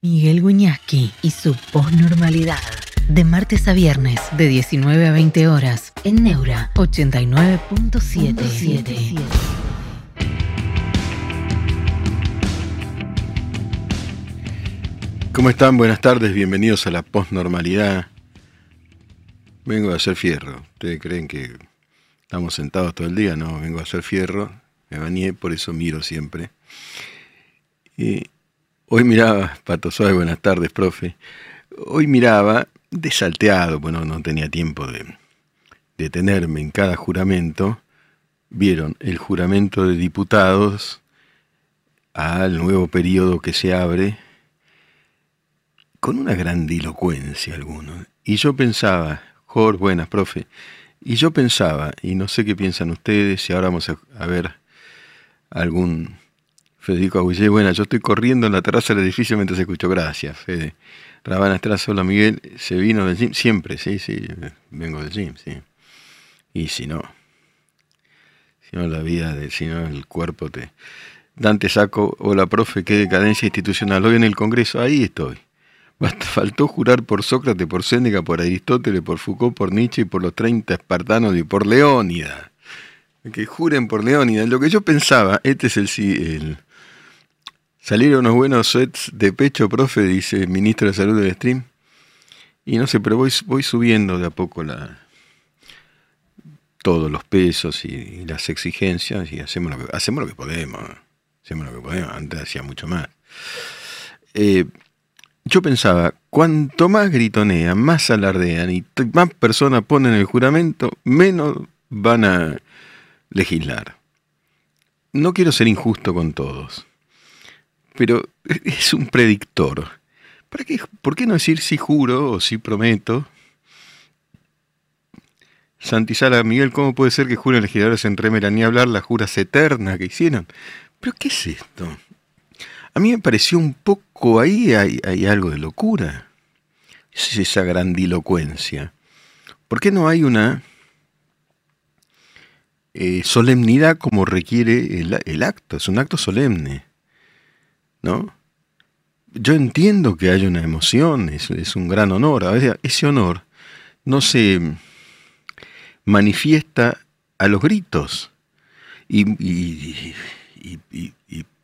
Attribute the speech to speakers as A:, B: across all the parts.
A: Miguel Guñasqui y su posnormalidad. De martes a viernes, de 19 a 20 horas, en Neura 89.77.
B: ¿Cómo están? Buenas tardes, bienvenidos a la posnormalidad. Vengo a hacer fierro. ¿Ustedes creen que estamos sentados todo el día? No, vengo a hacer fierro. Me bañé, por eso miro siempre. Y Hoy miraba, Pato Suárez, buenas tardes, profe. Hoy miraba, desalteado, bueno, no tenía tiempo de detenerme en cada juramento. Vieron el juramento de diputados al nuevo periodo que se abre con una grandilocuencia alguno. Y yo pensaba, Jorge, buenas, profe. Y yo pensaba, y no sé qué piensan ustedes, si ahora vamos a, a ver algún Federico Aguillé, buena, yo estoy corriendo en la terraza del edificio mientras escucho. Gracias, Fede. Rabana Estraza, hola Miguel, ¿se vino del gym? Siempre, sí, sí, vengo del gym, sí. Y si no, si no la vida, de, si no el cuerpo te... Dante Saco, hola profe, qué decadencia institucional. Hoy en el Congreso, ahí estoy. Faltó jurar por Sócrates, por Séneca, por Aristóteles, por Foucault, por Nietzsche y por los 30 espartanos y por Leónida. Que juren por Leónida. Lo que yo pensaba, este es el, el Salieron unos buenos sets de pecho, profe, dice el ministro de Salud del stream. Y no sé, pero voy, voy subiendo de a poco todos los pesos y, las exigencias y hacemos lo que, hacemos lo que podemos. Hacemos lo que podemos. Antes hacía mucho más. Eh, yo pensaba, cuanto más gritonean, más alardean y más personas ponen el juramento, menos van a legislar. No quiero ser injusto con todos pero es un predictor. ¿Para qué, ¿Por qué no decir si juro o si prometo? Santizala, Miguel, ¿cómo puede ser que juren legisladores en remera ni hablar las juras eternas que hicieron? ¿Pero qué es esto? A mí me pareció un poco ahí hay, algo de locura. Es esa grandilocuencia. ¿Por qué no hay una eh, solemnidad como requiere el acto? Es un acto solemne. ¿No? Yo entiendo que hay una emoción, es, un gran honor. A veces ese honor no se manifiesta a los gritos. Y,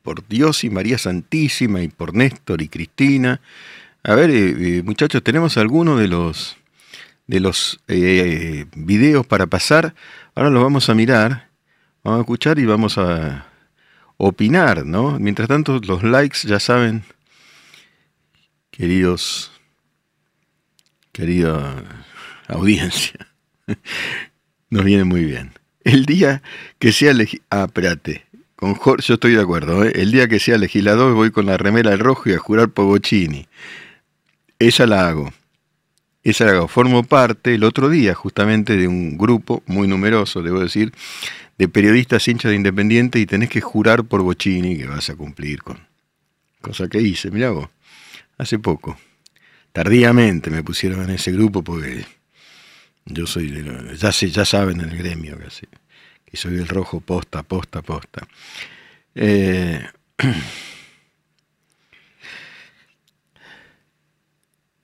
B: por Dios y María Santísima y por Néstor y Cristina. A ver, eh, eh, muchachos, tenemos algunos de los de los eh, videos para pasar. Ahora los vamos a mirar, vamos a escuchar y vamos a, opinar, ¿no? Mientras tanto, los likes, ya saben, queridos, querida audiencia, nos viene muy bien. El día que sea ah, espérate, con Jorge yo estoy de acuerdo, ¿eh? el día que sea legislador voy con la remera de rojo y a jurar por. Esa la hago. Esa la hago. Formo parte el otro día justamente de un grupo muy numeroso, debo decir, de periodistas hinchas de Independiente y tenés que jurar por Bocini que vas a cumplir con. Cosa que hice, mirá vos, hace poco. Tardíamente me pusieron en ese grupo porque yo soy, de, ya, sé, ya saben en el gremio casi, que soy del rojo posta, posta, posta. Eh,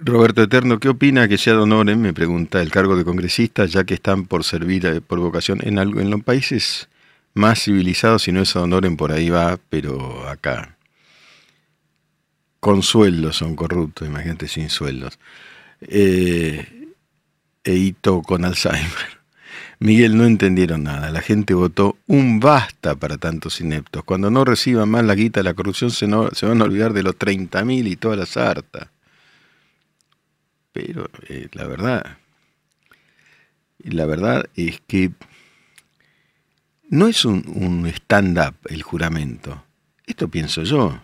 B: Roberto Eterno, ¿qué opina que sea Donoren? Me pregunta el cargo de congresista, ya que están por servir eh, por vocación en, algo, en los países más civilizados, si no es Donoren, por ahí va, pero acá. Con sueldos son corruptos, imagínate sin sueldos. Eh, Eito con Alzheimer. Miguel, no entendieron nada. La gente votó un basta para tantos ineptos. Cuando no reciban más la guita de la corrupción, se, se van a olvidar de los 30.000 y toda la sarta. Pero eh, la verdad, la verdad es que no es un, stand-up el juramento. Esto pienso yo.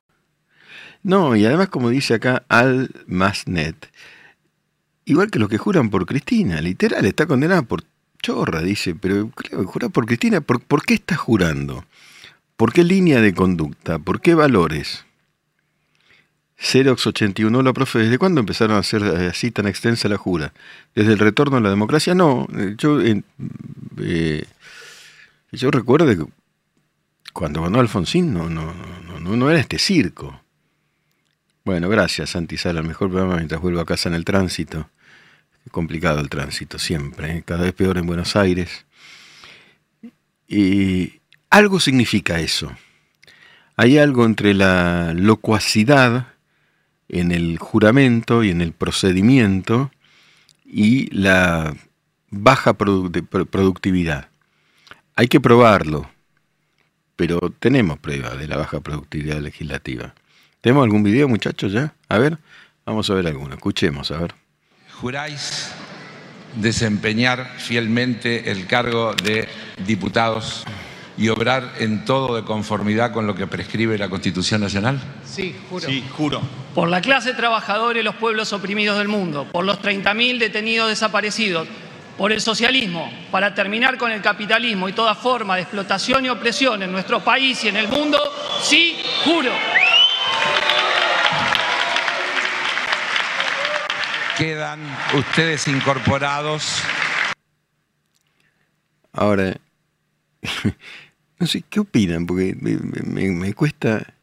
B: No, y además como dice acá Al Masnet, igual que los que juran por Cristina, literal, está condenada por chorra, dice, pero claro, jura por Cristina, ¿por, ¿por qué está jurando? ¿Por qué línea de conducta? ¿Por qué valores? Xerox 81, la profe, ¿desde cuándo empezaron a hacer eh, así tan extensa la jura? ¿Desde el retorno a la democracia? No, eh, yo, eh, yo recuerdo que cuando ganó Alfonsín no, no, no, no, era este circo. Bueno, gracias, Santi Sala. El mejor programa mientras vuelvo a casa en el tránsito. complicado el tránsito siempre, cada vez peor en Buenos Aires. Y algo significa eso. Hay algo entre la locuacidad en el juramento y en el procedimiento y la baja productividad. Hay que probarlo, pero tenemos prueba de la baja productividad legislativa. ¿Tenemos algún video, muchachos, ya? A ver, vamos a ver alguno. Escuchemos, a ver.
C: ¿Juráis desempeñar fielmente el cargo de diputados y obrar en todo de conformidad con lo que prescribe la Constitución Nacional?
D: Sí, juro.
C: Sí, juro.
D: Por la clase trabajadora y los pueblos oprimidos del mundo, por los 30.000 detenidos desaparecidos, por el socialismo, para terminar con el capitalismo y toda forma de explotación y opresión en nuestro país y en el mundo, sí, juro.
C: Quedan ustedes incorporados.
B: Ahora, no sé, ¿qué opinan? Porque me, cuesta...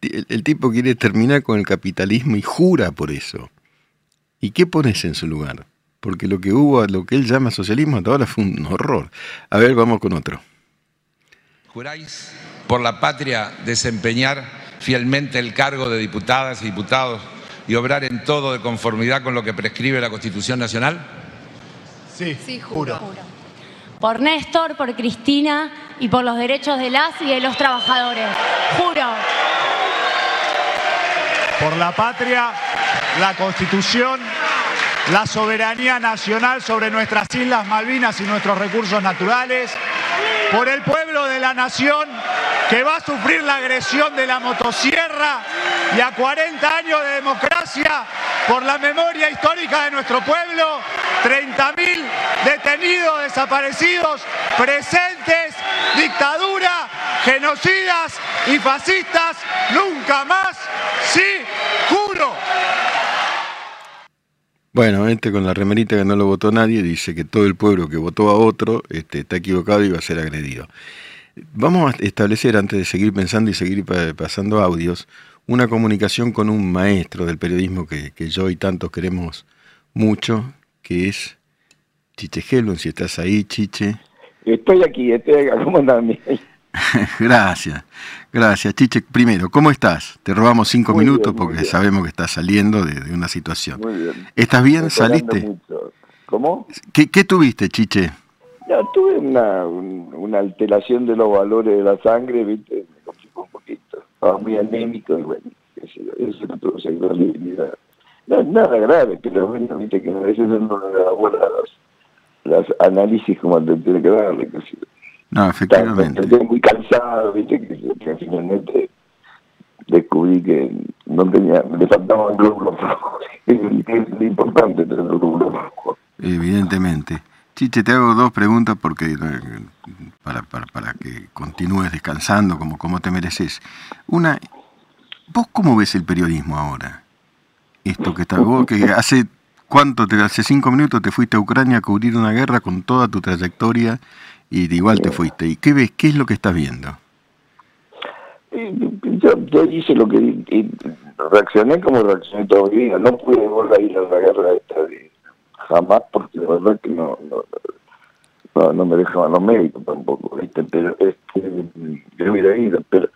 B: el tipo quiere terminar con el capitalismo y jura por eso. ¿Y qué pones en su lugar? porque lo que hubo, lo que él llama socialismo hasta ahora fue un horror. A ver, vamos con otro.
C: ¿Juráis por la patria desempeñar fielmente el cargo de diputadas y diputados y obrar en todo de conformidad con lo que prescribe la Constitución Nacional?
D: Sí, sí juro.
E: Por Néstor, por Cristina y por los derechos de las y de los trabajadores. Juro.
F: Por la patria, la Constitución la soberanía nacional sobre nuestras Islas Malvinas y nuestros recursos naturales, por el pueblo de la nación que va a sufrir la agresión de la motosierra y a 40 años de democracia, por la memoria histórica de nuestro pueblo, 30.000 detenidos, desaparecidos, presentes, dictadura, genocidas y fascistas, nunca más, sí, juro.
B: Bueno, este con la remerita que no lo votó nadie dice que todo el pueblo que votó a otro este, está equivocado y va a ser agredido. Vamos a establecer, antes de seguir pensando y seguir pasando audios, una comunicación con un maestro del periodismo que, yo y tantos queremos mucho, que es Chiche Helven, si estás ahí, Chiche.
G: Estoy aquí, estoy acá, ¿cómo andás,
B: gracias, gracias. Chiche, primero, ¿cómo estás? Te robamos cinco minutos porque sabemos que estás saliendo de, una situación.
G: Muy bien.
B: ¿Estás bien? ¿Saliste?
G: ¿Cómo?
B: ¿Qué, tuviste, Chiche?
G: Ya, tuve una, alteración de los valores de la sangre, ¿viste? Me complicó un poquito. Estaba muy anémico y bueno, eso, eso no tuvo no, nada grave, pero bueno, viste que a veces uno no le da buena los, análisis como te tiene que darle.
B: No, efectivamente.
G: Estoy muy cansado, viste, que, finalmente descubrí que no tenía, me faltaban glóbulos rojos, que es lo importante tener glóbulos rojos.
B: Evidentemente. Chiche, te hago dos preguntas porque eh, para, para, para que continúes descansando como, como te mereces. Una, ¿vos cómo ves el periodismo ahora? Esto que está vos, que hace cuánto, te, hace cinco minutos te fuiste a Ucrania a cubrir una guerra con toda tu trayectoria y igual te fuiste. ¿Y qué ves? ¿Qué es lo que estás viendo?
G: Yo, yo hice lo que y reaccioné como reaccioné todo mi vida. No pude volver a ir a la guerra esta de jamás porque la verdad que no, no, no, me dejaban los médicos tampoco, ¿viste? pero este, yo hubiera ido, pero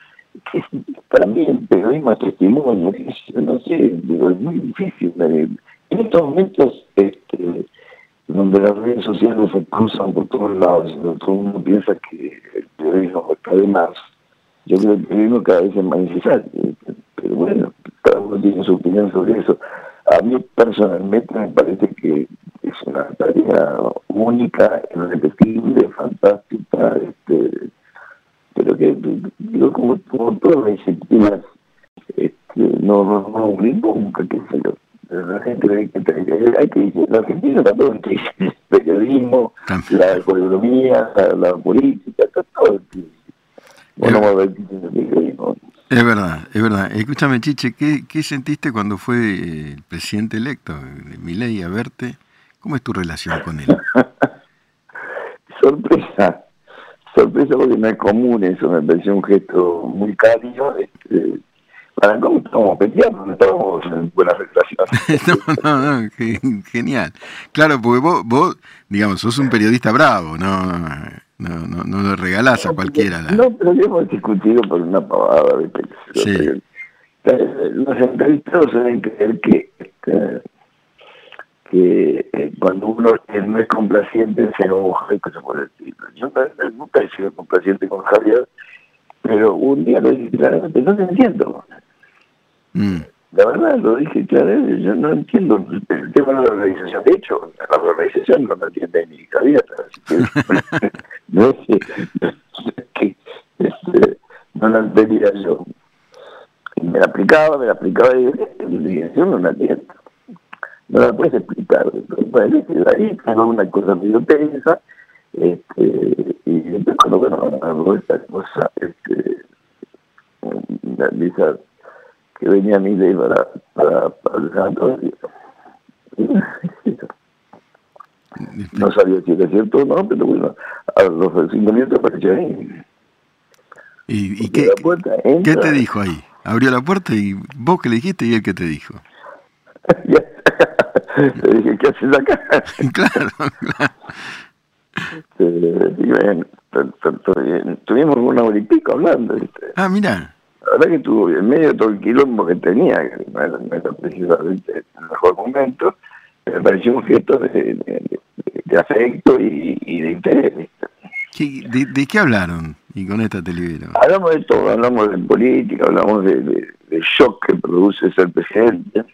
G: para mí el periodismo es testimonio, no sé, digo, es muy difícil. En estos momentos, este, donde las redes sociales se cruzan por todos lados, y todo el mundo piensa que el periodismo está de más. Yo creo que el periodismo cada vez es más necesario, pero bueno, cada uno tiene su opinión sobre eso. A mí personalmente me parece que es una tarea única, irrepetible, fantástica, este, pero que yo como, como todas las disciplinas este, no, no, no nunca, que se lo la gente hay que, hay que la Argentina también el periodismo, la economía, la, política, todo
B: bueno, es verdad, es verdad. Escúchame, Chiche, ¿qué, ¿qué sentiste cuando fue el presidente electo, Milei, a verte? ¿Cómo es tu relación con él?
G: sorpresa, sorpresa porque no es común eso, me pareció un gesto muy cálido. Este, Para cómo estamos peleando, no estamos en buena relación.
B: no, no, no, genial. Claro, porque vos, vos, digamos, sos un periodista bravo, no, no, no, no lo regalás a cualquiera. La...
G: No, pero hemos discutido por una pavada. de
B: Sí.
G: Los entrevistados deben creer que, este, que eh, cuando uno no es complaciente se enoja y cosas por el estilo. Yo nunca he sido complaciente con Javier, pero un día lo dije claramente, no te entiendo.
B: Mm.
G: La verdad, lo dije claramente, yo no entiendo el tema de la organización. De hecho, la organización no la entiende ni Javier. No sé, que, este, no la entendía yo. Me la aplicaba, me la aplicaba y yo no la entiendo. No la puedes explicar. Bueno, ahí tengo una cosa medio tensa, este, y entonces cuando bueno, esta cosa, este, que venía a mi ley para, para, para no sabía si era cierto o no, pero bueno, a los cinco minutos apareció ahí.
B: ¿Y, y qué,
G: puerta,
B: qué te dijo ahí? Abrió la puerta y vos que le dijiste y él que te dijo.
G: le dije, ¿qué haces acá?
B: claro, claro.
G: Este, y bueno, tuvimos una hora y pico hablando. ¿viste?
B: Ah, mira.
G: La verdad que estuvo bien, medio de todo el quilombo que tenía, que no era, no era precisamente el mejor momento, me pareció un gesto de, de, de afecto y, y, de interés. ¿viste?
B: ¿Qué, de, de, qué hablaron? Y con esta televisión.
G: Hablamos de todo, hablamos de política, hablamos de, de, de shock que produce ser presidente.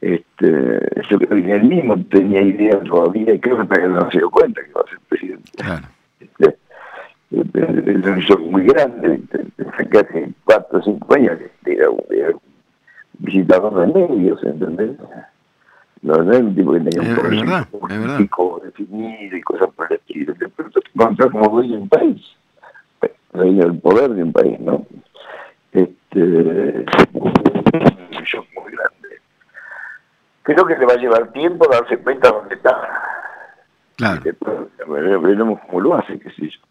G: Este, yo creo que él mismo tenía ideas todavía y creo que no se dio cuenta que iba a ser presidente.
B: Claro.
G: Es un shock muy grande, que hace cuatro o cinco años que era un, un visitador de medios, ¿entendés? No, no era un tipo que tenía un
B: problema
G: político definido y cosas por el estilo. Pero te encontrás como dueño de un país, dueño del poder de un país, ¿no? Este, un shock muy grande. Creo que le va a llevar tiempo darse cuenta dónde está.
B: Claro.
G: Veremos cómo lo hace, qué sé yo.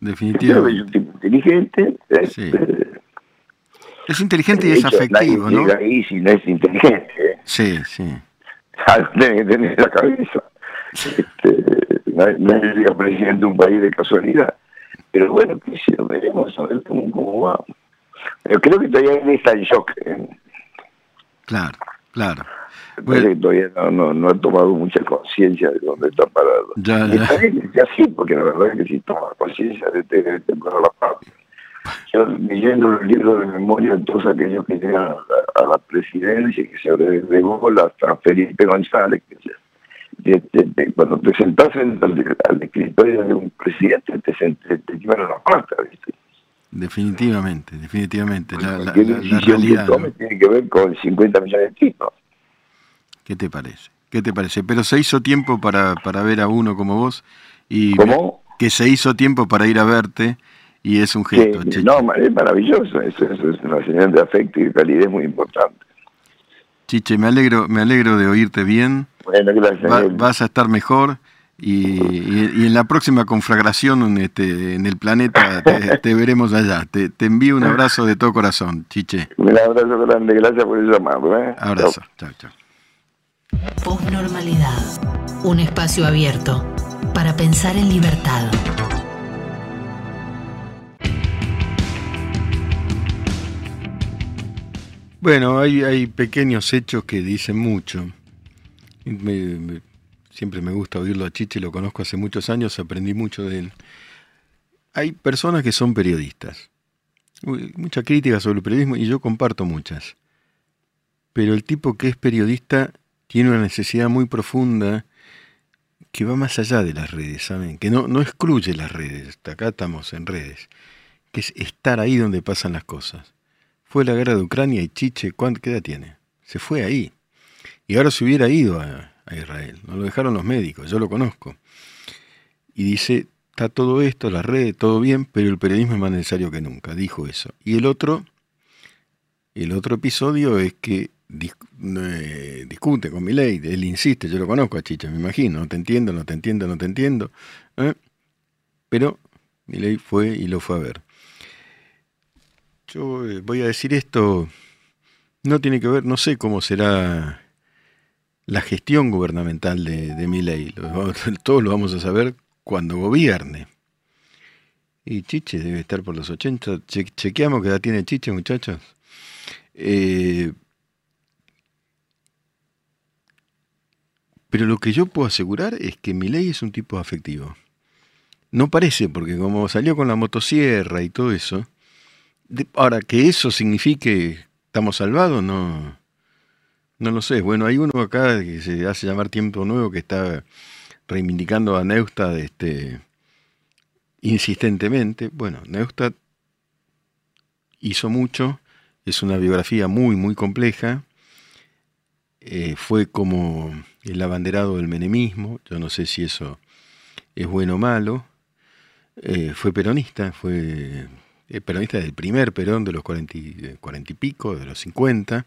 B: Definitivamente.
G: Es un tipo inteligente.
B: Sí.
G: Este,
B: es inteligente y es
G: hecho,
B: afectivo,
G: nadie
B: ¿no?
G: llega ahí si no es inteligente. ¿eh?
B: Sí, sí.
G: Tiene que tener en la cabeza. Este, nadie, nadie llega presidente de un país de casualidad. Pero bueno, qué sé yo, veremos a ver cómo, cómo va. Pero creo que todavía él está en shock. ¿eh?
B: Claro, claro.
G: Bueno, que todavía no, no, no ha tomado mucha conciencia de dónde está parado.
B: Ya,
G: Y
B: ya.
G: está bien que así, porque la verdad es que si toma conciencia de tener temprano la patria. Yo leyendo los libros de memoria de todos aquellos que llegan a la, a la presidencia, que se agregó hasta Felipe González, que se, de, de, de, cuando te sentás frente al, al, escritorio de un presidente, te, te, te llevan a la pata, ¿viste?
B: Definitivamente, definitivamente. La, la, la- la
G: decisión que
B: realidad.
G: tome
B: ¿no?
G: tiene que ver con 50 millones de tipos.
B: ¿Qué te parece? ¿Qué te parece? Pero se hizo tiempo para, para ver a uno como vos y
G: ¿Cómo?
B: que se hizo tiempo para ir a verte y es un
G: Sí,
B: gesto. Checho.
G: no, es maravilloso, eso, eso es una señal de afecto y de calidez muy importante.
B: Chiche, me alegro, me alegro de oírte bien.
G: Bueno, gracias.
B: Va- vas a estar mejor y, y- y en la próxima conflagración en, este, en el planeta te, te veremos allá. Te, te envío un abrazo de todo corazón, Chiche.
G: Un abrazo grande, gracias por el llamado. ¿eh?
B: Abrazo. Chao, chao.
A: Posnormalidad. Un espacio abierto para pensar en libertad.
B: Bueno, hay, pequeños hechos que dicen mucho. Siempre me gusta oírlo a Chiche, lo conozco hace muchos años, aprendí mucho de él. Hay personas que son periodistas. Mucha crítica sobre el periodismo y yo comparto muchas. Pero el tipo que es periodista tiene una necesidad muy profunda que va más allá de las redes, ¿saben? Que no, no excluye las redes, acá estamos en redes, que es estar ahí donde pasan las cosas. Fue la guerra de Ucrania y Chiche, ¿cuánto, ¿qué edad tiene? Se fue ahí. Y ahora se hubiera ido a, a Israel. No lo dejaron los médicos, yo lo conozco. Y dice, está todo esto, las redes, todo bien, pero el periodismo es más necesario que nunca. Dijo eso. Y el otro, el otro episodio es que eh, discute con Milei, él insiste, yo lo conozco a Chiche, me imagino, no te entiendo, no te entiendo, no te entiendo. ¿eh? Pero Milei fue y lo fue a ver. yo eh, voy a decir esto, no tiene que ver, no sé cómo será la gestión gubernamental de, de mi ley. Todos lo vamos a saber cuando gobierne. Y Chiche debe estar por los 80. chequeamos que edad tiene Chiche, muchachos. Eh, pero lo que yo puedo asegurar es que mi ley es un tipo afectivo. No parece, porque como salió con la motosierra y todo eso, ahora que eso signifique estamos salvados, no, no lo sé. Bueno, hay uno acá que se hace llamar Tiempo Nuevo que está reivindicando a Neustadt este, insistentemente. Bueno, Neustadt hizo mucho, es una biografía muy, muy compleja. Eh, fue como el abanderado del menemismo, yo no sé si eso es bueno o malo. Eh, fue peronista, fue eh, peronista del primer Perón, de los cuarenta y, y pico, de los cincuenta.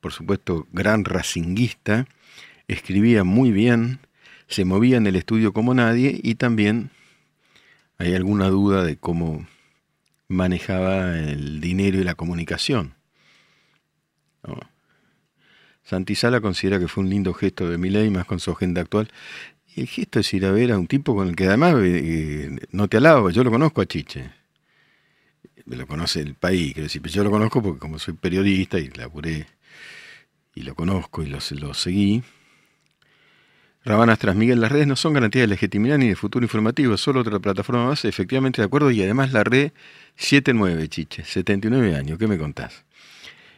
B: Por supuesto, gran racinguista, escribía muy bien, se movía en el estudio como nadie y también hay alguna duda de cómo manejaba el dinero y la comunicación. Santisala considera que fue un lindo gesto de Milei, más con su agenda actual. Y el gesto es ir a ver a un tipo con el que además eh, eh, no te alabo, yo lo conozco a Chiche. Me lo conoce el país, quiero decir, yo lo conozco porque como soy periodista y laburé y lo conozco y lo, lo seguí, Rabanas tras Miguel, las redes no son garantía de legitimidad ni de futuro informativo, es solo otra plataforma más, efectivamente de acuerdo, y además la red 79, chiche, 79 años, ¿qué me contás?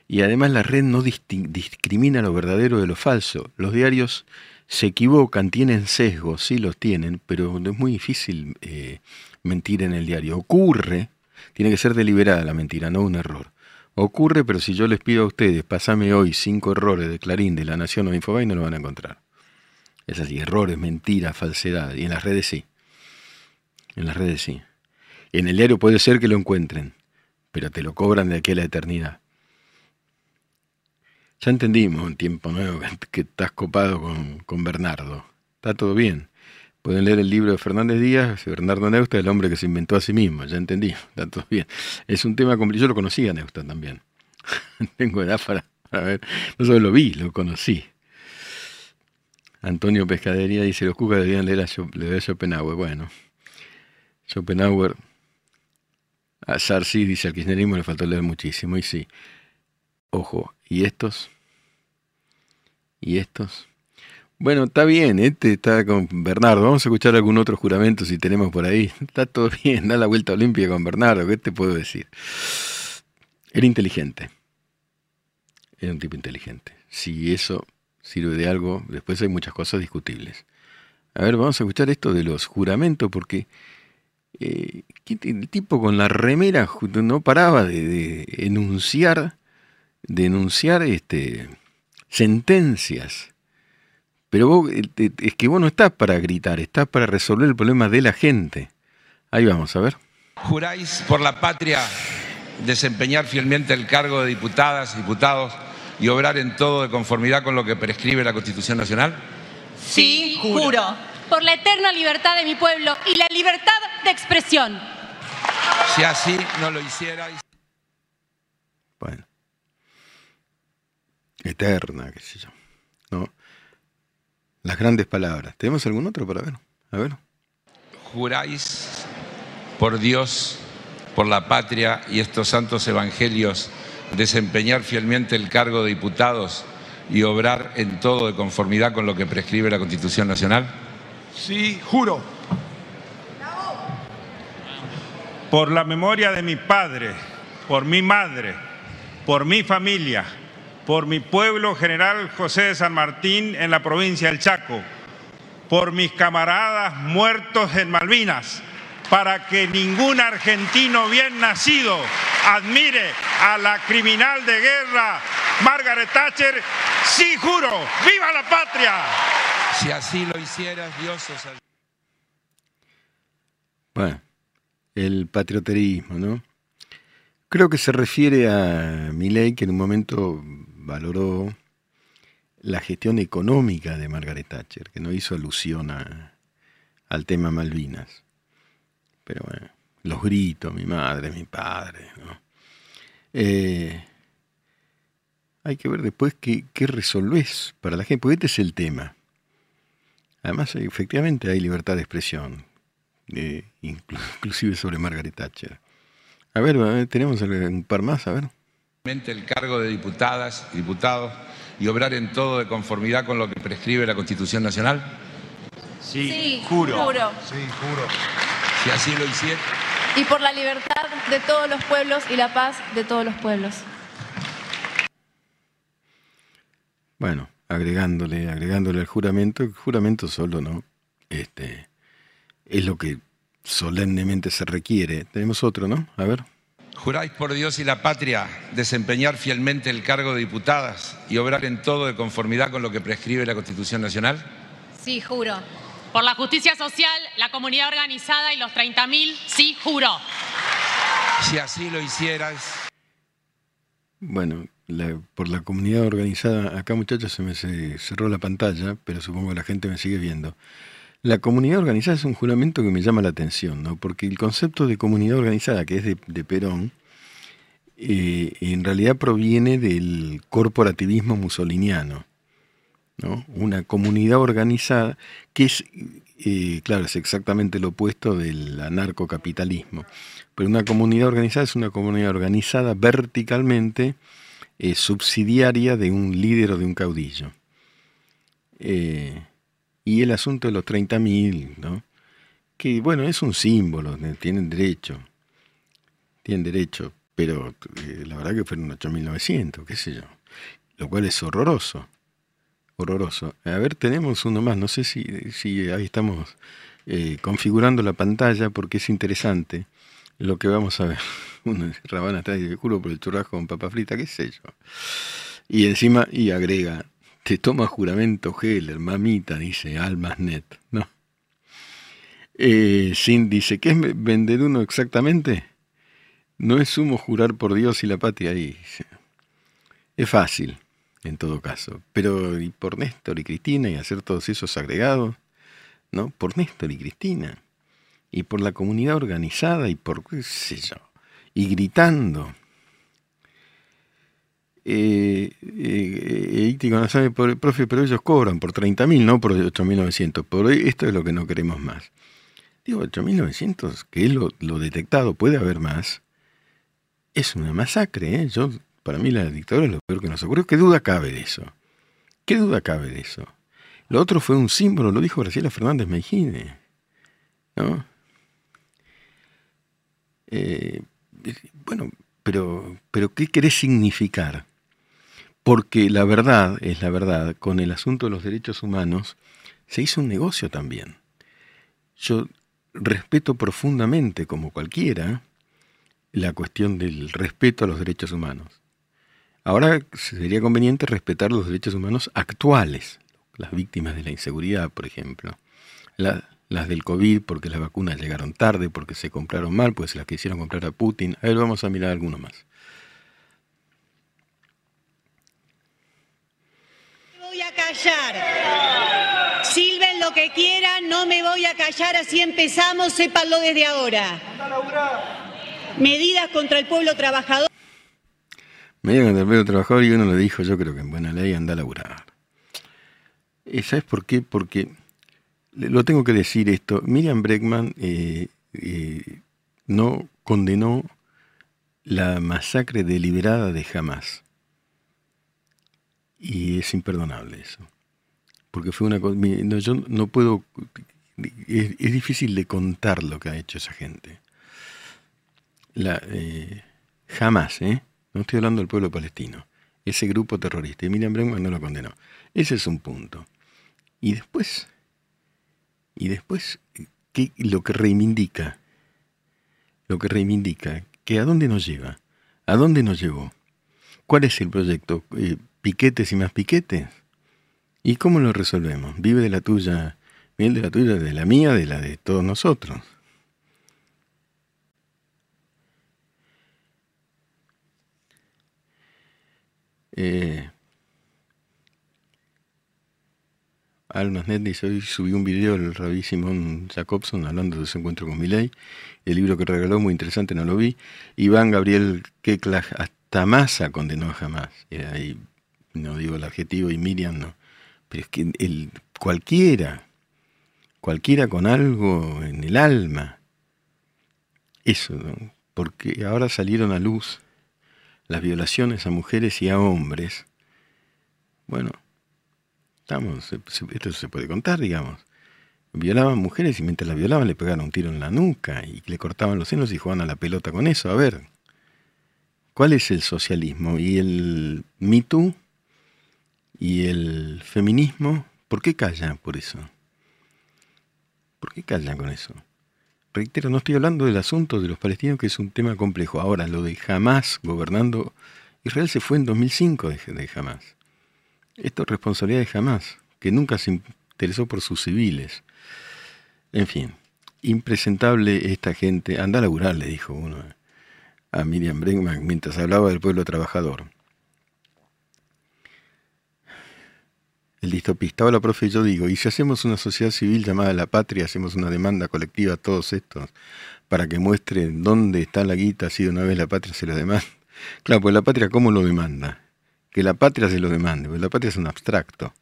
B: Y además la red no discrimina lo verdadero de lo falso. Los diarios se equivocan, tienen sesgos, sí los tienen, pero es muy difícil eh, mentir en el diario. Ocurre, tiene que ser deliberada la mentira, no un error. Ocurre, pero si yo les pido a ustedes, pasame hoy cinco errores de Clarín, de La Nación o de Infobay, no lo van a encontrar. Es así, errores, mentiras, falsedad. Y en las redes sí. En las redes sí. En el diario puede ser que lo encuentren, pero te lo cobran de aquí a la eternidad. Ya entendimos un tiempo nuevo que estás copado con, con Bernardo. Está todo bien. Pueden leer el libro de Fernández Díaz, Bernardo Neusta, el hombre que se inventó a sí mismo. Ya entendí, está todo bien. Es un tema complicado. Yo lo conocí a Neusta también. Tengo edad para, para ver. No solo lo vi, lo conocí. Antonio Pescadería dice, los cucas deberían leer a, Schopenhauer. Bueno, Schopenhauer, a Sarsi dice, al kirchnerismo le faltó leer muchísimo, y sí. Ojo, ¿y estos? ¿Y estos? Bueno, está bien, este está con Bernardo. Vamos a escuchar algún otro juramento si tenemos por ahí. Está todo bien, da la vuelta olímpica con Bernardo, ¿qué te puedo decir? Era inteligente. Era un tipo inteligente. Si eso sirve de algo, después hay muchas cosas discutibles. A ver, vamos a escuchar esto de los juramentos, porque eh, el tipo con la remera no paraba de, enunciar, de enunciar este, sentencias. Pero vos, eh, es que vos no estás para gritar, estás para resolver el problema de la gente. Ahí vamos, a ver.
C: ¿Juráis por la patria desempeñar fielmente el cargo de diputadas, diputados? y obrar en todo de conformidad con lo que prescribe la Constitución Nacional?
E: Sí, juro. Por la eterna libertad de mi pueblo y la libertad de expresión.
C: Si así no lo hiciera...
B: Bueno. Eterna, qué sé yo. ¿No? Las grandes palabras. ¿Tenemos algún otro para ver? A ver.
C: Juráis por Dios, por la patria y estos santos evangelios desempeñar fielmente el cargo de diputados y obrar en todo de conformidad con lo que prescribe la Constitución Nacional?
H: Sí, juro. Por la memoria de mi padre, por mi madre, por mi familia, por mi pueblo general José de San Martín en la provincia del Chaco, por mis camaradas muertos en Malvinas, para que ningún argentino bien nacido admire a la criminal de guerra Margaret Thatcher, sí juro, viva la patria.
C: Si así lo hicieras, Dios os
B: Bueno, el patrioterismo, ¿no? Creo que se refiere a Milley que en un momento valoró la gestión económica de Margaret Thatcher, que no hizo alusión al tema Malvinas. Pero bueno, los gritos, mi madre, mi padre, ¿no? Eh, hay que ver después qué, qué para la gente, porque este es el tema. Además, efectivamente hay libertad de expresión, inclusive sobre Margaret Thatcher. A ver, tenemos un par más, a ver.
C: El cargo de diputadas, diputados y obrar en todo de conformidad con lo que prescribe la Constitución Nacional.
I: Sí, juro.
J: Sí, juro.
C: Si así lo hiciera.
I: Y por la libertad de todos los pueblos y la paz de todos los pueblos.
B: Bueno, agregándole, agregándole al juramento, el juramento solo no, este, es lo que solemnemente se requiere. Tenemos otro, ¿no? A ver.
C: ¿Juráis por Dios y la patria desempeñar fielmente el cargo de diputadas y obrar en todo de conformidad con lo que prescribe la Constitución Nacional?
K: Sí, juro. Por la justicia social, la comunidad organizada y los 30.000, sí, juro.
C: Si así lo hicieras.
B: Bueno, por la comunidad organizada, acá muchachos se me cerró la pantalla, pero supongo que la gente me sigue viendo. La comunidad organizada es un juramento que me llama la atención, ¿no? porque el concepto de comunidad organizada, que es de, Perón, eh, en realidad proviene del corporativismo musoliniano. ¿no? Una comunidad organizada que es, eh, claro, es exactamente lo opuesto del anarcocapitalismo. Pero una comunidad organizada es una comunidad organizada verticalmente eh, subsidiaria de un líder o de un caudillo. Y el asunto de los 30.000, ¿no? que bueno, es un símbolo, tienen derecho, tienen derecho, pero eh, la verdad que fueron 8.900, qué sé yo, lo cual es horroroso, horroroso. A ver, tenemos uno más, no sé si, si ahí estamos configurando la pantalla porque es interesante lo que vamos a ver. Uno Rabana está y juro por el churrasco con papa frita, qué sé yo. Y encima, y agrega, te toma juramento Heller, mamita, dice Almasnet, ¿no? Eh, Sin dice, ¿qué es vender uno exactamente? No es sumo jurar por Dios y la patria ahí. Es fácil, en todo caso. Pero y por Néstor y Cristina y hacer todos esos agregados, ¿no? Por Néstor y Cristina y por la comunidad organizada y por qué sé yo, y gritando. Eh, eh, no sabe, profe, pero ellos cobran por 30.000, no por 8.900. Por esto es lo que no queremos más. Digo, 8.900, que es lo, detectado, puede haber más. Es una masacre, ¿eh? Yo, para mí la dictadura es lo peor que nos ocurrió. ¿Qué duda cabe de eso? ¿Qué duda cabe de eso? Lo otro fue un símbolo, lo dijo Graciela Fernández Meijine. ¿No? Eh, bueno, pero, pero ¿qué querés significar? Porque la verdad es la verdad, con el asunto de los derechos humanos se hizo un negocio también. Yo respeto profundamente, como cualquiera, la cuestión del respeto a los derechos humanos. Ahora sería conveniente respetar los derechos humanos actuales, las víctimas de la inseguridad, por ejemplo, la, las del COVID porque las vacunas llegaron tarde, porque se compraron mal, pues las quisieron comprar a Putin. A ver, vamos a mirar alguno más.
L: A callar. Silven lo que quieran, no me voy a callar, así empezamos, sépanlo desde ahora. Medidas contra el pueblo trabajador.
B: Medidas contra el pueblo trabajador y uno lo dijo, yo creo que en buena ley anda a laburar. ¿Sabes por qué? Porque lo tengo que decir esto, Miriam Bregman eh, eh, no condenó la masacre deliberada de Hamas. Y es imperdonable eso. Porque fue una cosa... No, yo no puedo... Es, difícil de contar lo que ha hecho esa gente. La, eh, jamás, ¿eh? No estoy hablando del pueblo palestino. Ese grupo terrorista. Y Miriam Bregman no lo condenó. Ese es un punto. Y después y después, ¿qué, lo que reivindica, lo que reivindica, que a dónde nos lleva, a dónde nos llevó, cuál es el proyecto, eh, piquetes y más piquetes, y cómo lo resolvemos, vive de la tuya, vive de la tuya, de la mía, de la de todos nosotros. Eh, Almasnet dice, hoy subí un video del rabí Simón Jacobson hablando de su encuentro con Miley. El libro que regaló, muy interesante, no lo vi. Iván Gabriel Keklaj Tamasa condenó jamás. ahí no digo el adjetivo y Miriam no. Pero es que el, cualquiera, cualquiera con algo en el alma, eso, porque ahora salieron a luz las violaciones a mujeres y a hombres. Bueno, estamos, esto se puede contar, digamos. Violaban mujeres y mientras las violaban le pegaron un tiro en la nuca y le cortaban los senos y jugaban a la pelota con eso. A ver, ¿cuál es el socialismo? ¿Y el Me ¿Y el feminismo? ¿Por qué callan por eso? ¿Por qué callan con eso? Reitero, no estoy hablando del asunto de los palestinos, que es un tema complejo. Ahora, lo de Hamas gobernando, Israel se fue en 2005 de, Hamas. Esto es responsabilidad de Hamas, que nunca se interesó por sus civiles. En fin, impresentable esta gente. Anda a laburar, le dijo uno a Miriam Bregman mientras hablaba del pueblo trabajador. El distopista, hola profe, yo digo, ¿y si hacemos una sociedad civil llamada La Patria, hacemos una demanda colectiva a todos estos para que muestren dónde está la guita si de una vez la patria se lo demanda? Claro, pues la patria, ¿cómo lo demanda? Que la patria se lo demande, pues la patria es un abstracto.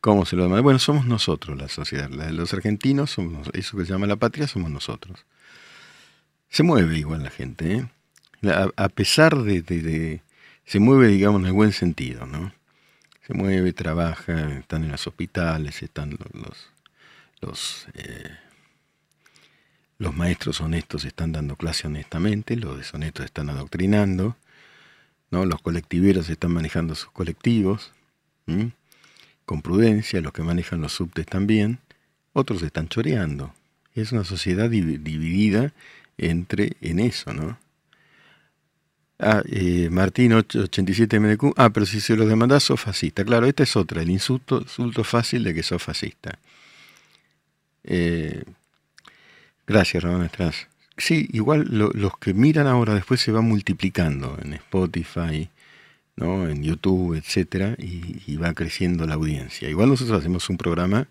B: ¿Cómo se lo demanda? Bueno, somos nosotros la sociedad. Los argentinos, somos, eso que se llama la patria, somos nosotros. Se mueve igual la gente, ¿eh? A, pesar de, de, Se mueve, digamos, en el buen sentido, ¿no? Se mueve, trabaja, están en los hospitales, están los, los, eh, los maestros honestos están dando clase honestamente, los deshonestos están adoctrinando, ¿no? los colectiveros están manejando sus colectivos con prudencia, los que manejan los subtes también, otros están choreando. Es una sociedad dividida entre en eso, ¿no? Ah, eh, Martín 87 MDQ. Ah, pero si se lo demandás, sos fascista. Claro, esta es otra, el insulto, insulto fácil de que sos fascista. Eh, gracias, Ramón Estras. Sí, igual los que miran ahora después se van multiplicando en Spotify, ¿no? en YouTube, etcétera, y, va creciendo la audiencia. Igual nosotros hacemos un programa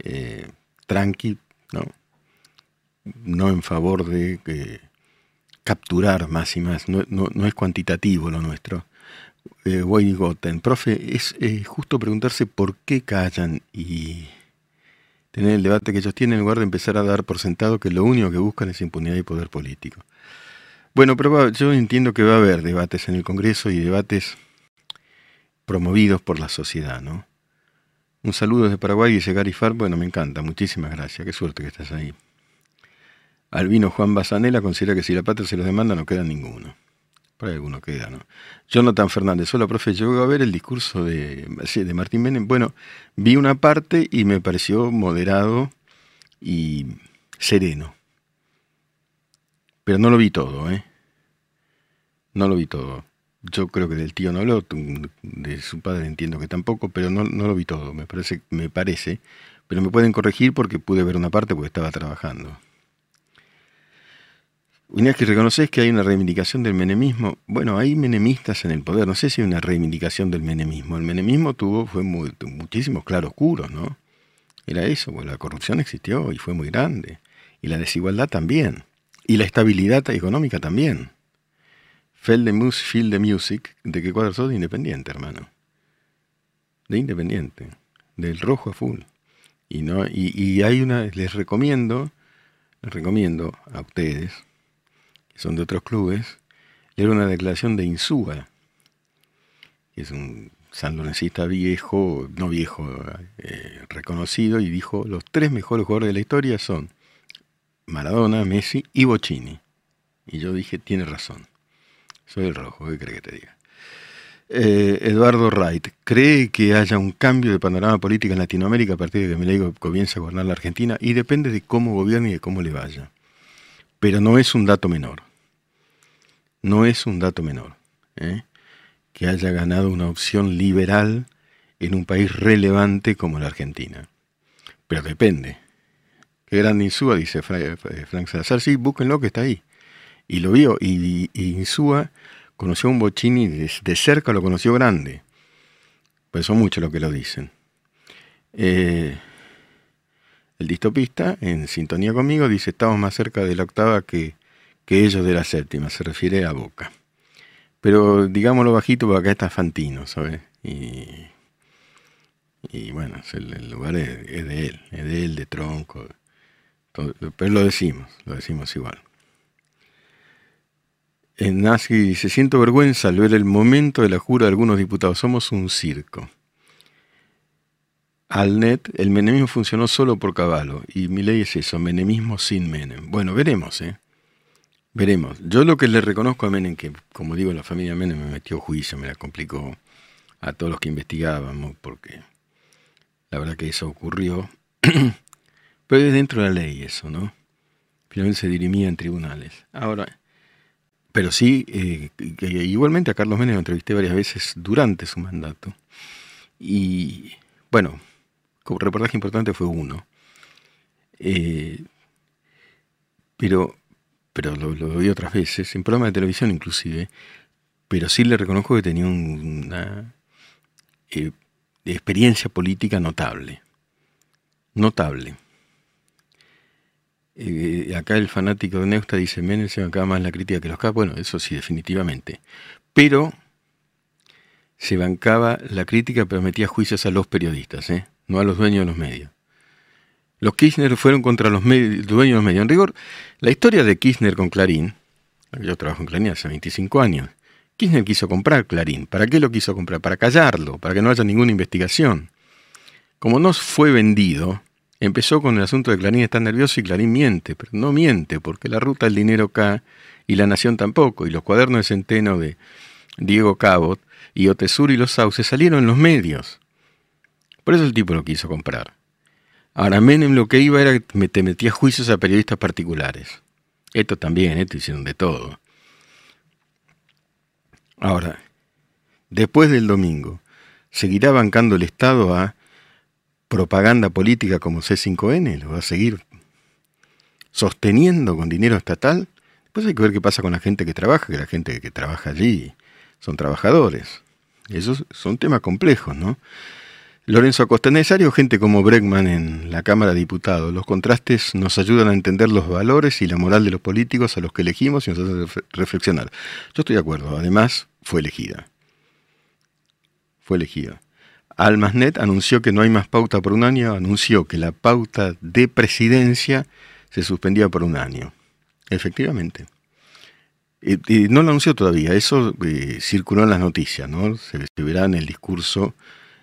B: eh, tranqui, ¿no? no en favor de que capturar más y más, no, es cuantitativo lo nuestro. Eh, Goten, profe, es justo preguntarse por qué callan y tener el debate que ellos tienen en lugar de empezar a dar por sentado que lo único que buscan es impunidad y poder político. Bueno, pero yo entiendo que va a haber debates en el Congreso y debates promovidos por la sociedad, ¿no? Un saludo desde Paraguay, dice Gary Far. Bueno, me encanta, muchísimas gracias, qué suerte que estás ahí. Albino Juan Basanela considera que si la patria se los demanda no queda ninguno. Por ahí alguno queda, ¿no? Jonathan Fernández, hola profe, yo voy a ver el discurso de, de Martín Menem. Bueno, vi una parte y me pareció moderado y sereno. Pero no lo vi todo, ¿eh? No lo vi todo. Yo creo que del tío no habló, de su padre entiendo que tampoco, pero no, no lo vi todo, me parece, me parece. Pero me pueden corregir porque pude ver una parte porque estaba trabajando. Inés, que reconoces que hay una reivindicación del menemismo. Bueno, hay menemistas en el poder. No sé si hay una reivindicación del menemismo. El menemismo tuvo fue muchísimos claroscuros, ¿no? Era eso, pues la corrupción existió y fue muy grande. Y la desigualdad también. Y la estabilidad económica también. Fell the Music, the Music. ¿De qué cuadro sos? De independiente, hermano. De independiente. Del rojo a full. Y, no, y hay una, les recomiendo, les recomiendo a ustedes, son de otros clubes, era una declaración de Insúa, que es un sanlonesista viejo, no viejo, eh, reconocido, y dijo, los tres mejores jugadores de la historia son Maradona, Messi y Bocini. Y yo dije, tiene razón. Soy el rojo, ¿qué cree que te diga? Eh, Eduardo Wright, ¿cree que haya un cambio de panorama político en Latinoamérica a partir de que Milei comience a gobernar la Argentina? Y depende de cómo gobierne y de cómo le vaya. Pero no es un dato menor no es un dato menor ¿eh? que haya ganado una opción liberal en un país relevante como la Argentina. Pero depende. Qué gran Insúa, dice Frank Salazar. Sí, búsquenlo que está ahí. Y lo vio. Y, Insúa conoció a un Bochini de, cerca, lo conoció grande. Pues son muchos los que lo dicen. Eh, el distopista, en sintonía conmigo, dice, estamos más cerca de la octava que que ellos de la séptima, se refiere a Boca. Pero digámoslo bajito, porque acá está Fantino, ¿sabes? Y, bueno, el, lugar es, de él, es de él, de tronco. pero lo decimos, lo decimos igual. En Nazi dice, siento vergüenza al ver el momento de la jura de algunos diputados. Somos un circo. Al net, el menemismo funcionó solo por caballo. Y mi ley es eso, menemismo sin menem. Bueno, veremos, ¿eh? Veremos. Yo lo que le reconozco a Menem, que como digo, la familia Menem me metió juicio, me la complicó a todos los que investigábamos, porque la verdad que eso ocurrió. Pero es dentro de la ley eso, ¿no? Finalmente se dirimía en tribunales. Ahora, pero sí, eh, igualmente a Carlos Menem lo entrevisté varias veces durante su mandato. Y bueno, como reportaje importante fue uno. Eh, pero pero lo, lo, vi otras veces, en programas de televisión inclusive, pero sí le reconozco que tenía una eh, experiencia política notable. Notable. Eh, acá el fanático de Neusta dice, Menem se bancaba más la crítica que los capos. Bueno, eso sí, definitivamente. Pero se bancaba la crítica, pero metía juicios a los periodistas, ¿eh? no a los dueños de los medios. Los Kirchner fueron contra los dueños de los medios. En rigor, la historia de Kirchner con Clarín, yo trabajo en Clarín hace 25 años, Kirchner quiso comprar Clarín. ¿Para qué lo quiso comprar? Para callarlo, para que no haya ninguna investigación. Como no fue vendido, Empezó con el asunto de Clarín está nervioso y Clarín miente, pero no miente, porque la ruta del dinero acá y la nación tampoco, y los cuadernos de centeno de Diego Cabot y Otesur y los Sauces salieron en los medios. Por eso el tipo lo quiso comprar. Ahora Menem lo que iba era que te metía juicios a periodistas particulares. Esto también, esto hicieron de todo. Ahora, después del domingo, ¿seguirá bancando el Estado a propaganda política como C5N, lo va a seguir sosteniendo con dinero estatal. Después hay que ver qué pasa con la gente que trabaja, que la gente que trabaja allí son trabajadores. Esos son temas complejos, ¿no? Lorenzo Acosta, necesario gente como Bregman en la Cámara de Diputados. Los contrastes nos ayudan a entender los valores y la moral de los políticos a los que elegimos y nos hacen reflexionar. Yo estoy de acuerdo. Además, fue elegida. Fue elegida. Almasnet anunció que no hay más pauta por un año, anunció que la pauta de presidencia se suspendía por un año. Efectivamente. Y, no lo anunció todavía, eso eh, circuló en las noticias, ¿no? Se, verá en el discurso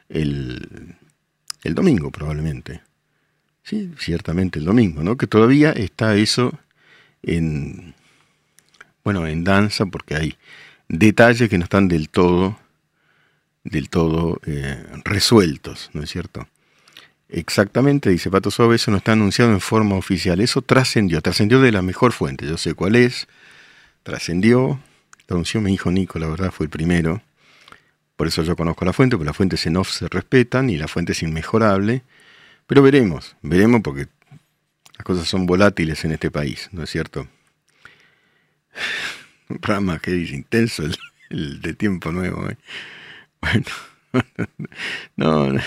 B: el, el, domingo probablemente. Sí, ciertamente el domingo, ¿no? Que todavía está eso en, bueno, en danza porque hay detalles que no están del todo del todo eh, resueltos, ¿no es cierto? Exactamente, dice Pato Suave, eso no está anunciado en forma oficial, eso trascendió, trascendió de la mejor fuente, yo sé cuál es, trascendió, lo anunció mi hijo Nico, la verdad fue el primero, por eso yo conozco la fuente, porque las fuentes en off se respetan y la fuente es inmejorable, pero veremos, veremos porque las cosas son volátiles en este país, ¿no es cierto? Programa que es intenso, el, de tiempo nuevo. ¿eh? Bueno, no,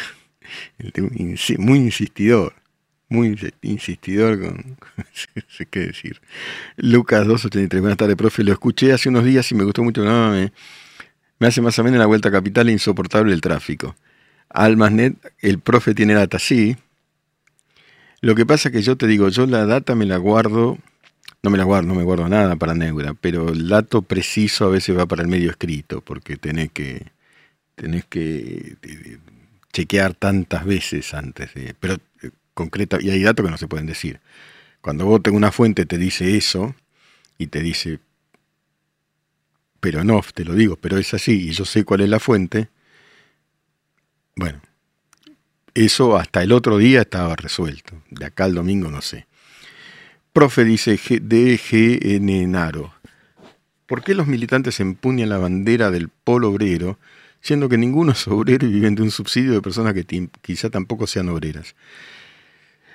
B: muy insistidor, muy insistidor con, sé qué decir. Lucas 283, buenas tardes, profe, lo escuché hace unos días y me gustó mucho, no, me, me hace más o menos la vuelta capital insoportable el tráfico. Almasnet, el profe tiene data, sí. Lo que pasa es que yo te digo, yo la data me la guardo, no me la guardo, no me guardo nada para Neura, pero el dato preciso a veces va para el medio escrito, porque tenés que tenés que chequear tantas veces antes de... Pero eh, concreta, y hay datos que no se pueden decir. Cuando vos tenés una fuente te dice eso y te dice, pero no, te lo digo, pero es así y yo sé cuál es la fuente, bueno, eso hasta el otro día estaba resuelto. De acá al domingo no sé. Profe dice DGN Naro. ¿Por qué los militantes empuñan la bandera del polo obrero siendo que ninguno es obrero y viven de un subsidio de personas que quizá tampoco sean obreras.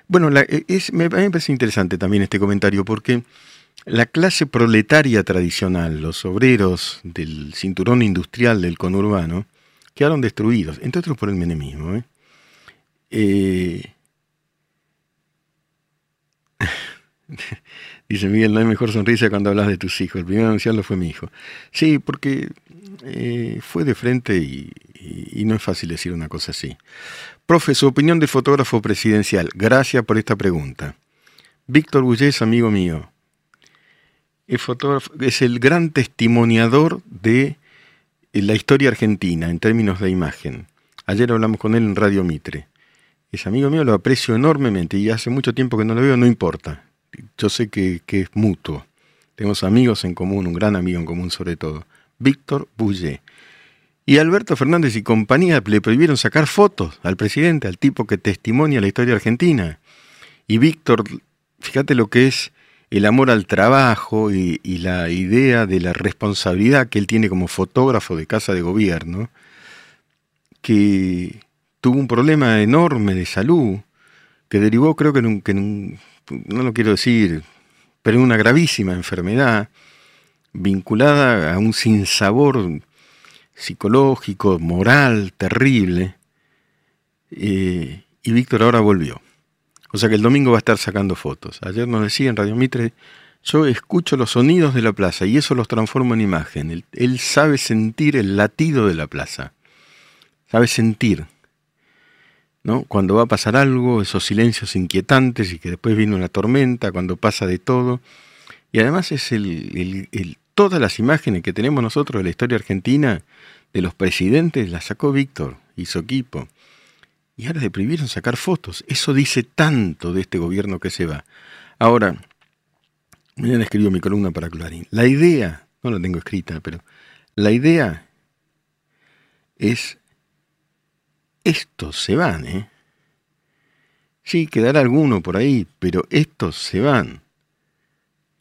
B: Bueno, e, es, me, me parece interesante también este comentario porque la clase proletaria tradicional, los obreros del cinturón industrial del conurbano, quedaron destruidos, entre otros por el menemismo. ¿eh? Eh, Dice Miguel, no hay mejor sonrisa cuando hablas de tus hijos. El primer anunciarlo fue mi hijo. Sí, porque eh, fue de frente y, no es fácil decir una cosa así. Profe, su opinión de fotógrafo presidencial. Gracias por esta pregunta. Víctor Bullés, amigo mío. El fotógrafo es el gran testimoniador de la historia argentina en términos de imagen. Ayer hablamos con él en Radio Mitre. Es amigo mío, lo aprecio enormemente y hace mucho tiempo que no lo veo, no importa yo sé que, es mutuo. Tenemos amigos en común, un gran amigo en común sobre todo, Víctor Bulle. Y Alberto Fernández y compañía le prohibieron sacar fotos al presidente, al tipo que testimonia la historia argentina. Y Víctor, fíjate lo que es el amor al trabajo y, la idea de la responsabilidad que él tiene como fotógrafo de casa de gobierno, que tuvo un problema enorme de salud, que derivó creo que en un, en no lo quiero decir, pero una gravísima enfermedad vinculada a un sinsabor psicológico, moral, terrible. Eh, y Víctor ahora volvió. O sea que el domingo va a estar sacando fotos. Ayer nos decía en Radio Mitre, yo escucho los sonidos de la plaza y eso los transformo en imagen. Él, sabe sentir el latido de la plaza. Sabe sentir. ¿no? Cuando va a pasar algo, esos silencios inquietantes y que después viene una tormenta, cuando pasa de todo. Y además es el, todas las imágenes que tenemos nosotros de la historia argentina, de los presidentes, las sacó Víctor y su equipo. Y ahora le prohibieron sacar fotos. Eso dice tanto de este gobierno que se va. Ahora, mañana escribió mi columna para Clarín. La idea, no la tengo escrita, pero la idea es estos se van, ¿eh? Sí, quedará alguno por ahí, pero estos se van.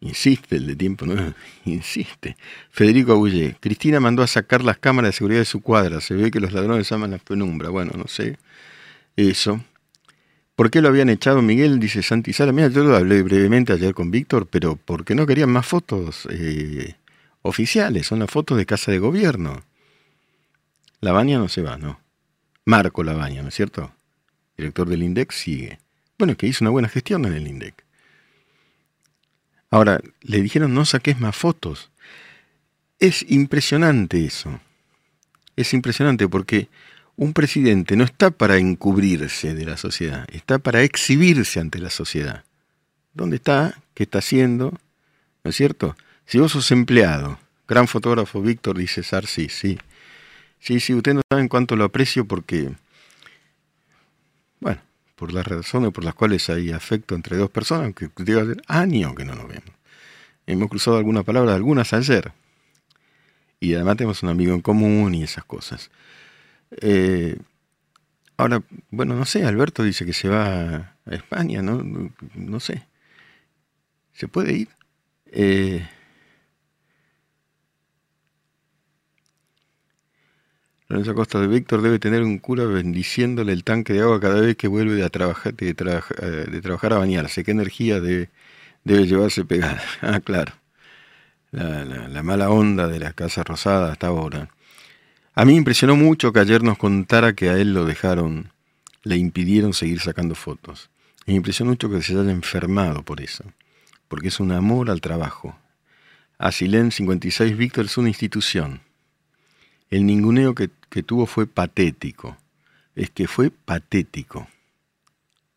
B: Insiste el de tiempo nuevo, insiste. Federico Agullé, Cristina mandó a sacar las cámaras de seguridad de su cuadra. Se ve que los ladrones aman la penumbra. Bueno, no sé. Eso. ¿Por qué lo habían echado Miguel? Dice Santi Sala. Mira, yo lo hablé brevemente ayer con Víctor, pero porque no querían más fotos eh, oficiales. Son las fotos de casa de gobierno. La baña no se va, ¿no? Marco Labaña, ¿no es cierto? Director del INDEC sigue. Bueno, que hizo una buena gestión en el INDEC. Ahora, le dijeron no saques más fotos. Es impresionante eso. Es impresionante porque un presidente no está para encubrirse de la sociedad, está para exhibirse ante la sociedad. ¿Dónde está? ¿Qué está haciendo? ¿No es cierto? Si vos sos empleado, gran fotógrafo Víctor dice Sarsi, sí, Sí, sí, ustedes no saben cuánto lo aprecio porque, bueno, por las razones por las cuales hay afecto entre dos personas, aunque lleva hace años que no nos vemos. Hemos cruzado algunas palabras, algunas ayer. Y además tenemos un amigo en común y esas cosas. Eh, ahora, bueno, no sé, Alberto dice que se va a España, ¿no? No, sé. ¿Se puede ir? Eh, Lorenzo Costa de Víctor debe tener un cura bendiciéndole el tanque de agua cada vez que vuelve a trabajar, de, de trabajar a bañarse. ¿Qué energía debe, debe llevarse pegada? Ah, claro. La, mala onda de la Casa Rosada hasta ahora. A mí me impresionó mucho que ayer nos contara que a él lo dejaron, le impidieron seguir sacando fotos. Me impresionó mucho que se haya enfermado por eso, porque es un amor al trabajo. Asilén 56 Víctor es una institución. El ninguneo que que tuvo fue patético. Es que fue patético.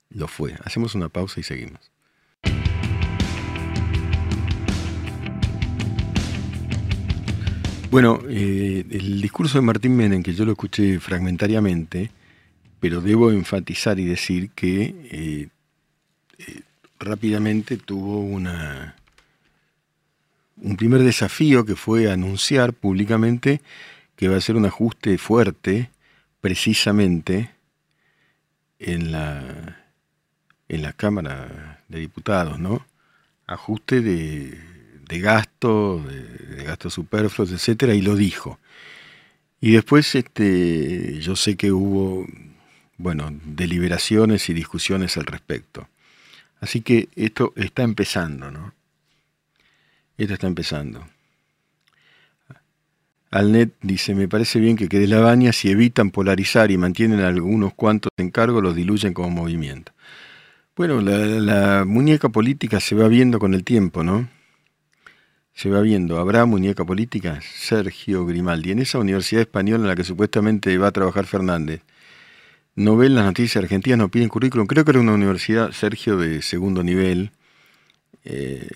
B: Lo fue. Hacemos una pausa y seguimos. Bueno, eh, el discurso de Martín Menem, que yo lo escuché fragmentariamente, pero debo enfatizar y decir que eh, eh, rápidamente tuvo una, un primer desafío que fue anunciar públicamente que va a ser un ajuste fuerte precisamente en la, en la Cámara de Diputados, ¿no? Ajuste de, de gasto, de, gastos superfluos, etcétera, y lo dijo. Y después este, yo sé que hubo, bueno, deliberaciones y discusiones al respecto. Así que esto está empezando, ¿no? Esto está empezando. Alnet dice, me parece bien que quede la baña si evitan polarizar y mantienen algunos cuantos en cargo, los diluyen como movimiento. Bueno, la, muñeca política se va viendo con el tiempo, ¿no? Se va viendo. ¿Habrá muñeca política? Sergio Grimaldi. En esa universidad española en la que supuestamente va a trabajar Fernández. No ven las noticias argentinas, no piden currículum. Creo que era una universidad, Sergio, de segundo nivel. Eh,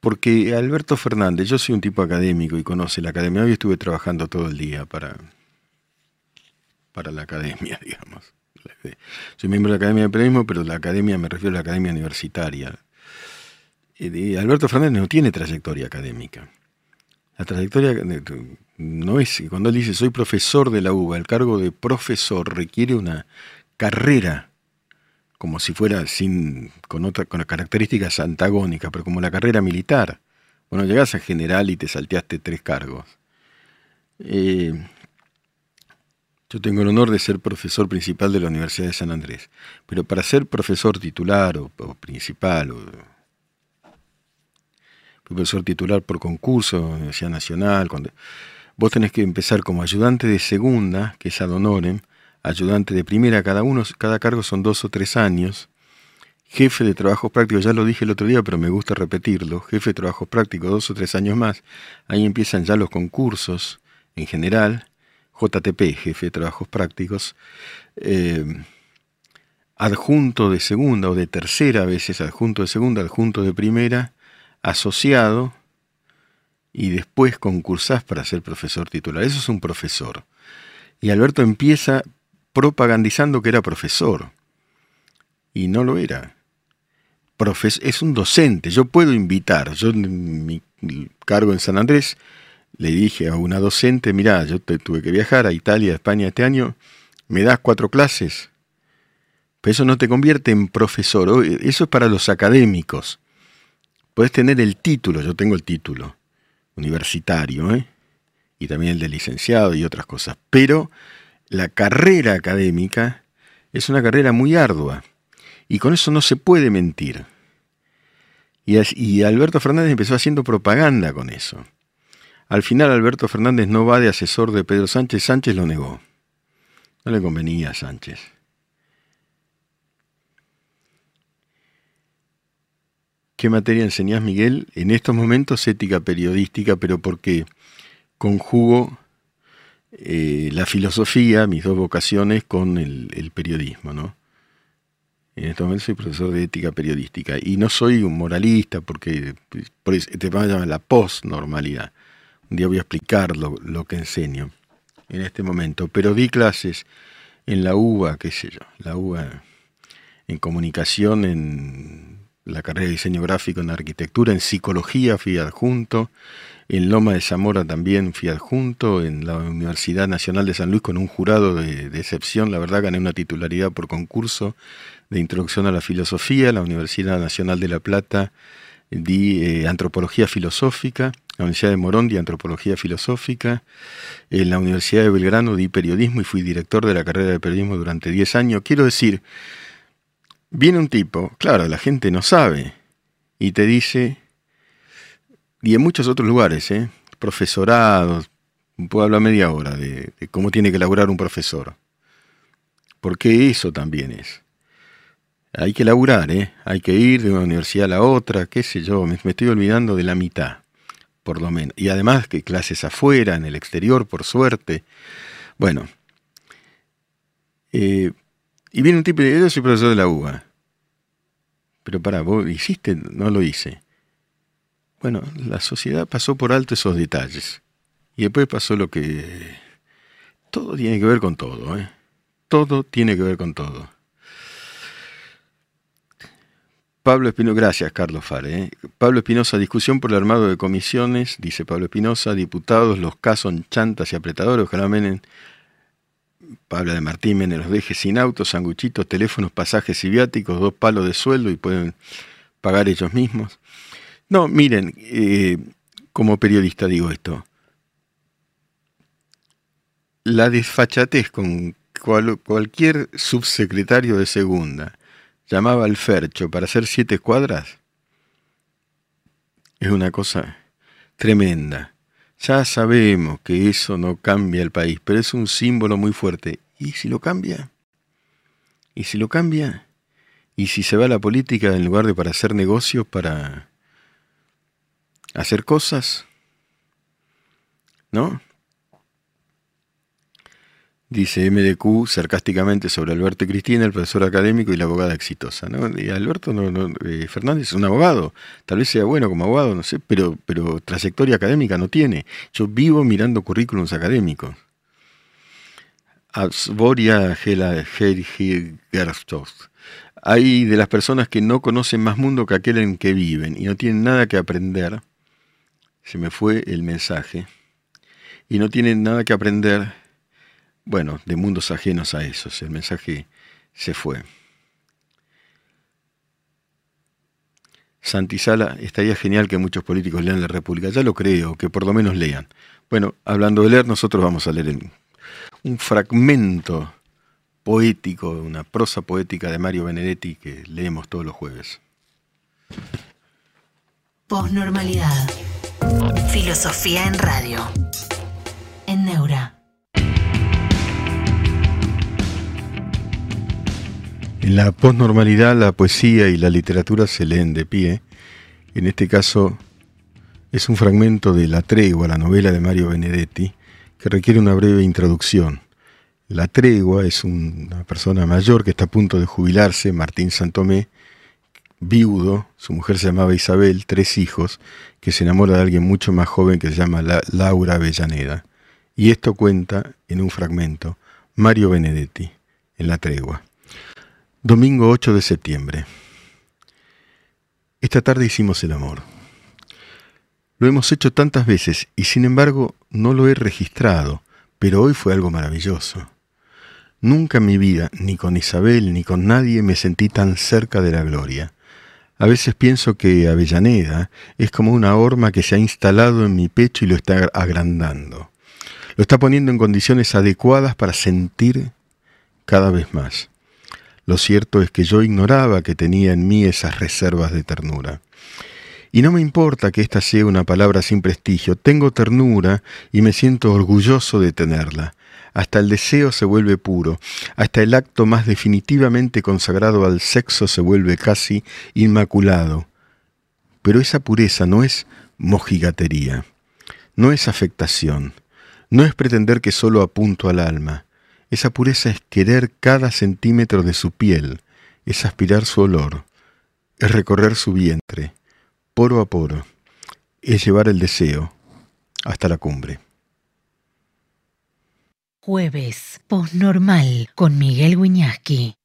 B: porque Alberto Fernández, yo soy un tipo académico y conoce la academia. Hoy estuve trabajando todo el día para, para la academia, digamos. Soy miembro de la Academia de Periodismo, pero la academia me refiero a la academia universitaria. Alberto Fernández no tiene trayectoria académica. La trayectoria no es, cuando él dice soy profesor de la UBA, el cargo de profesor requiere una carrera, como si fuera sin, con, otra, con características antagónicas, pero como la carrera militar. Bueno, llegás a general y te salteaste tres cargos. Eh, yo tengo el honor de ser profesor principal de la Universidad de San Andrés, pero para ser profesor titular o, principal o profesor titular por concurso, Universidad Nacional, cuando, vos tenés que empezar como ayudante de segunda, que es ad honorem, ayudante de primera, cada uno, cada cargo son dos o tres años, jefe de trabajos prácticos, ya lo dije el otro día, pero me gusta repetirlo, jefe de trabajos prácticos, dos o tres años más, ahí empiezan ya los concursos en general, JTP, jefe de trabajos prácticos, eh, adjunto de segunda o de tercera, a veces adjunto de segunda, adjunto de primera, asociado, y después concursás para ser profesor titular. Eso es un profesor. Y Alberto empieza propagandizando que era profesor. Y no lo era. es un docente. Yo puedo invitar. Yo mi cargo en San Andrés le dije a una docente, mirá, yo tuve que viajar a Italia, a España este año, ¿me das cuatro clases? Pero eso no te convierte en profesor, eso es para los académicos. Puedes tener el título, yo tengo el título universitario, ¿eh? y también el de licenciado y otras cosas, pero la carrera académica es una carrera muy ardua, y con eso no se puede mentir. Y, y Alberto Fernández empezó haciendo propaganda con eso. Al final Alberto Fernández no va de asesor de Pedro Sánchez, Sánchez lo negó. No le convenía a Sánchez. ¿Qué materia enseñás, Miguel? En estos momentos ética periodística, pero porque conjugo eh, la filosofía, mis dos vocaciones, con el, periodismo, ¿no? En estos momentos soy profesor de ética periodística y no soy un moralista porque por eso, te van a llamar la postnormalidad. Un día voy a explicar lo, que enseño en este momento, pero di clases en la UBA, qué sé yo, la UBA en comunicación, en la carrera de diseño gráfico, en arquitectura, en psicología fui adjunto, en Loma de Zamora también fui adjunto, en la Universidad Nacional de San Luis con un jurado de, de excepción, la verdad gané una titularidad por concurso de introducción a la filosofía, la Universidad Nacional de La Plata di eh, antropología filosófica, la Universidad de Morón di antropología filosófica, en la Universidad de Belgrano di periodismo y fui director de la carrera de periodismo durante 10 años. Quiero decir, viene un tipo, claro, la gente no sabe, y te dice, y en muchos otros lugares, ¿eh? profesorados, puedo hablar media hora de, cómo tiene que elaborar un profesor, porque eso también es hay que laburar, ¿eh? hay que ir de una universidad a la otra, qué sé yo, me, estoy olvidando de la mitad, por lo menos. Y además que clases afuera, en el exterior, por suerte. Bueno. Eh, y viene un tipo y dice, yo soy profesor de la UBA. Pero para, vos hiciste, no lo hice. Bueno, la sociedad pasó por alto esos detalles. Y después pasó lo que... Todo tiene que ver con todo, ¿eh? Todo tiene que ver con todo. Pablo Espinosa, gracias Carlos Fare. ¿eh? Pablo Espinosa, discusión por el armado de comisiones, dice Pablo Espinosa, diputados, los casos chantas y apretadores, ojalá Menen, Pablo de Martín Menem los deje sin autos, sanguchitos, teléfonos, pasajes y viáticos, dos palos de sueldo y pueden pagar ellos mismos. No, miren, eh, como periodista digo esto, la desfachatez con cualquier subsecretario de segunda, llamaba al Fercho para hacer siete cuadras, es una cosa tremenda. Ya sabemos que eso no cambia el país, pero es un símbolo muy fuerte. ¿Y si lo cambia? ¿Y si lo cambia? Y si se va a la política en lugar de para hacer negocios, para hacer cosas, ¿no? Dice MDQ sarcásticamente sobre Alberto Cristina, el profesor académico y la abogada exitosa. Y Alberto eh, Fernández es un abogado, tal vez sea bueno como abogado, no sé, pero, pero trayectoria académica no tiene. Yo vivo mirando currículums académicos. Asboria Hay de las personas que no conocen más mundo que aquel en que viven y no tienen nada que aprender. Se me fue el mensaje. Y no tienen nada que aprender bueno, de mundos ajenos a esos. El mensaje se fue. Santizala, estaría genial que muchos políticos lean la República, ya lo creo, que por lo menos lean. Bueno, hablando de leer, nosotros vamos a leer un fragmento poético, una prosa poética de Mario Benedetti que leemos todos los jueves.
A: Posnormalidad. Filosofía en radio. En Neura.
B: En la posnormalidad la poesía y la literatura se leen de pie. En este caso es un fragmento de La tregua, la novela de Mario Benedetti, que requiere una breve introducción. La tregua es una persona mayor que está a punto de jubilarse, Martín Santomé, viudo, su mujer se llamaba Isabel, tres hijos, que se enamora de alguien mucho más joven que se llama Laura Avellaneda. Y esto cuenta en un fragmento Mario Benedetti, en La tregua. Domingo 8 de septiembre. Esta tarde hicimos el amor. Lo hemos hecho tantas veces y sin embargo no lo he registrado, pero hoy fue algo maravilloso. Nunca en mi vida, ni con Isabel, ni con nadie, me sentí tan cerca de la gloria. A veces pienso que Avellaneda es como una horma que se ha instalado en mi pecho y lo está agrandando. Lo está poniendo en condiciones adecuadas para sentir cada vez más. Lo cierto es que yo ignoraba que tenía en mí esas reservas de ternura. Y no me importa que esta sea una palabra sin prestigio, tengo ternura y me siento orgulloso de tenerla. Hasta el deseo se vuelve puro, hasta el acto más definitivamente consagrado al sexo se vuelve casi inmaculado. Pero esa pureza no es mojigatería, no es afectación, no es pretender que solo apunto al alma, esa pureza es querer cada centímetro de su piel, es aspirar su olor, es recorrer su vientre, poro a poro, es llevar el deseo hasta la cumbre.
A: Jueves, posnormal, con Miguel Wiñaski.